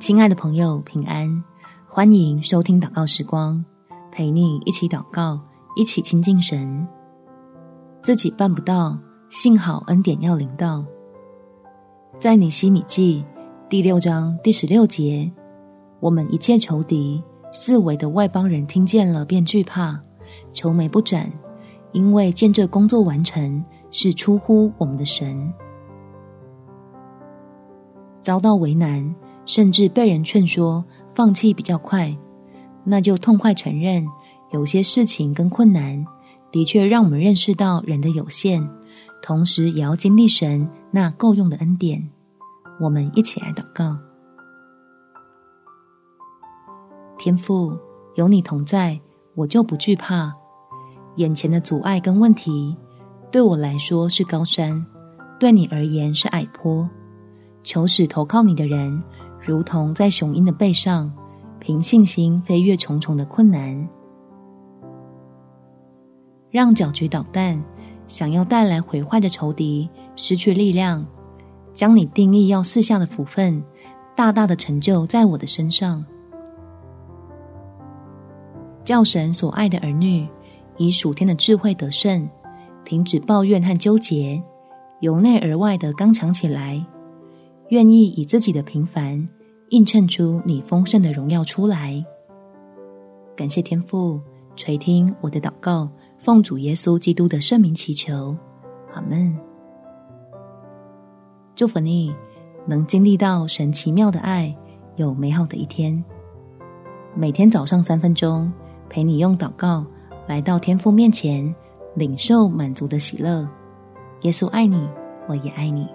亲爱的朋友，平安！欢迎收听祷告时光，陪你一起祷告，一起亲近神。自己办不到，幸好恩典要领到。在尼西米记第六章第十六节，我们一切仇敌、四围的外邦人听见了，便惧怕，愁眉不展，因为见这工作完成是出乎我们的神。遭到为难。甚至被人劝说放弃比较快，那就痛快承认，有些事情跟困难的确让我们认识到人的有限，同时也要经历神那够用的恩典。我们一起来祷告：天父，有你同在，我就不惧怕。眼前的阻碍跟问题，对我来说是高山，对你而言是矮坡。求使投靠你的人。如同在雄鹰的背上，凭信心飞越重重的困难，让搅局捣蛋、想要带来毁坏的仇敌失去力量，将你定义要赐下的福分，大大的成就在我的身上，叫神所爱的儿女以属天的智慧得胜，停止抱怨和纠结，由内而外的刚强起来。愿意以自己的平凡映衬出你丰盛的荣耀出来。感谢天父垂听我的祷告，奉主耶稣基督的圣名祈求，阿门。祝福你能经历到神奇妙的爱，有美好的一天。每天早上三分钟，陪你用祷告来到天父面前，领受满足的喜乐。耶稣爱你，我也爱你。